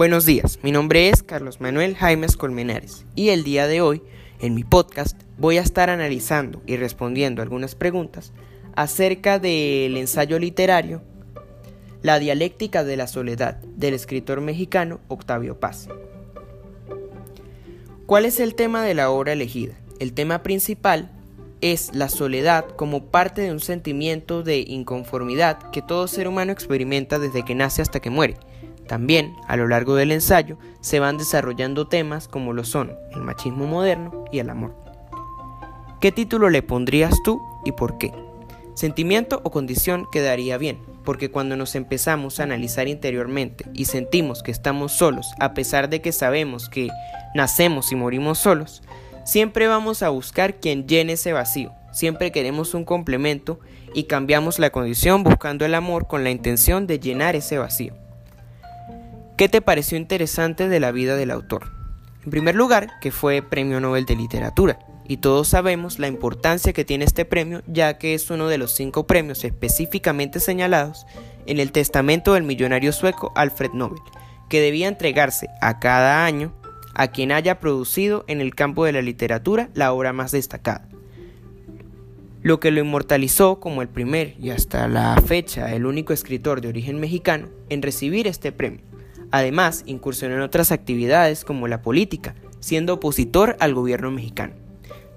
Buenos días, mi nombre es Carlos Manuel Jaimes Colmenares y el día de hoy, en mi podcast, voy a estar analizando y respondiendo algunas preguntas acerca del ensayo literario La dialéctica de la soledad del escritor mexicano Octavio Paz. ¿Cuál es el tema de la obra elegida? El tema principal es la soledad como parte de un sentimiento de inconformidad que todo ser humano experimenta desde que nace hasta que muere. También, a lo largo del ensayo, se van desarrollando temas como lo son el machismo moderno y el amor. ¿Qué título le pondrías tú y por qué? Sentimiento o condición quedaría bien, porque cuando nos empezamos a analizar interiormente y sentimos que estamos solos, a pesar de que sabemos que nacemos y morimos solos, siempre vamos a buscar quien llene ese vacío, siempre queremos un complemento y cambiamos la condición buscando el amor con la intención de llenar ese vacío. ¿Qué te pareció interesante de la vida del autor? En primer lugar, que fue Premio Nobel de Literatura, y todos sabemos la importancia que tiene este premio ya que es uno de los cinco premios específicamente señalados en el testamento del millonario sueco Alfred Nobel, que debía entregarse a cada año a quien haya producido en el campo de la literatura la obra más destacada. Lo que lo inmortalizó como el primer y hasta la fecha el único escritor de origen mexicano en recibir este premio. Además, incursionó en otras actividades como la política, siendo opositor al gobierno mexicano.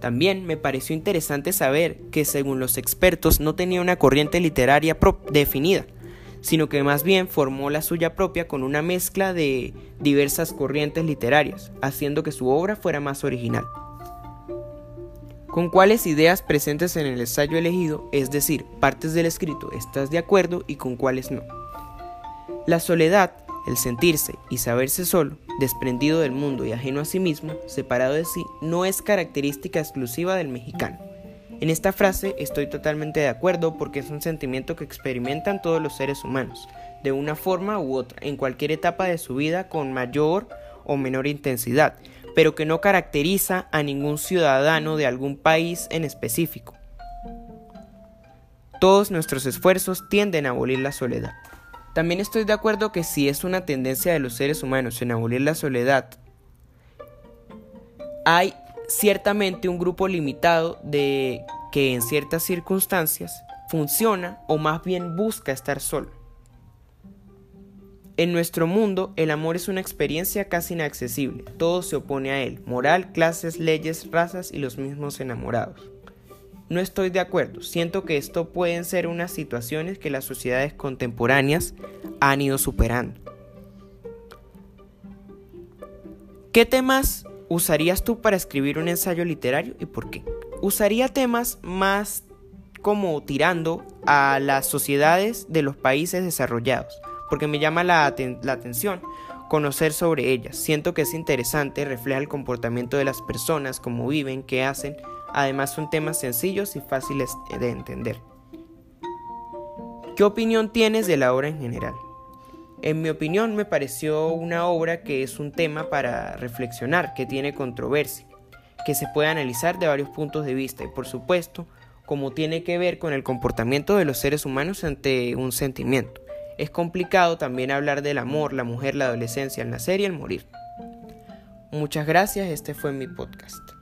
También me pareció interesante saber que según los expertos no tenía una corriente literaria definida, sino que más bien formó la suya propia con una mezcla de diversas corrientes literarias, haciendo que su obra fuera más original. ¿Con cuáles ideas presentes en el ensayo elegido, es decir, partes del escrito, estás de acuerdo y con cuáles no? La soledad el sentirse y saberse solo, desprendido del mundo y ajeno a sí mismo, separado de sí, no es característica exclusiva del mexicano. En esta frase estoy totalmente de acuerdo porque es un sentimiento que experimentan todos los seres humanos, de una forma u otra, en cualquier etapa de su vida con mayor o menor intensidad, pero que no caracteriza a ningún ciudadano de algún país en específico. Todos nuestros esfuerzos tienden a abolir la soledad. También estoy de acuerdo que si es una tendencia de los seres humanos en abolir la soledad, hay ciertamente un grupo limitado de que en ciertas circunstancias funciona o más bien busca estar solo. En nuestro mundo, el amor es una experiencia casi inaccesible. Todo se opone a él, moral, clases, leyes, razas y los mismos enamorados. No estoy de acuerdo. Siento que esto pueden ser unas situaciones que las sociedades contemporáneas han ido superando. ¿Qué temas usarías tú para escribir un ensayo literario y por qué? Usaría temas más como tirando a las sociedades de los países desarrollados, porque me llama la, la atención conocer sobre ellas. Siento que es interesante, refleja el comportamiento de las personas, cómo viven, qué hacen, Además son temas sencillos y fáciles de entender. ¿Qué opinión tienes de la obra en general? En mi opinión me pareció una obra que es un tema para reflexionar, que tiene controversia, que se puede analizar de varios puntos de vista y por supuesto como tiene que ver con el comportamiento de los seres humanos ante un sentimiento. Es complicado también hablar del amor, la mujer, la adolescencia, el nacer y el morir. Muchas gracias, este fue mi podcast.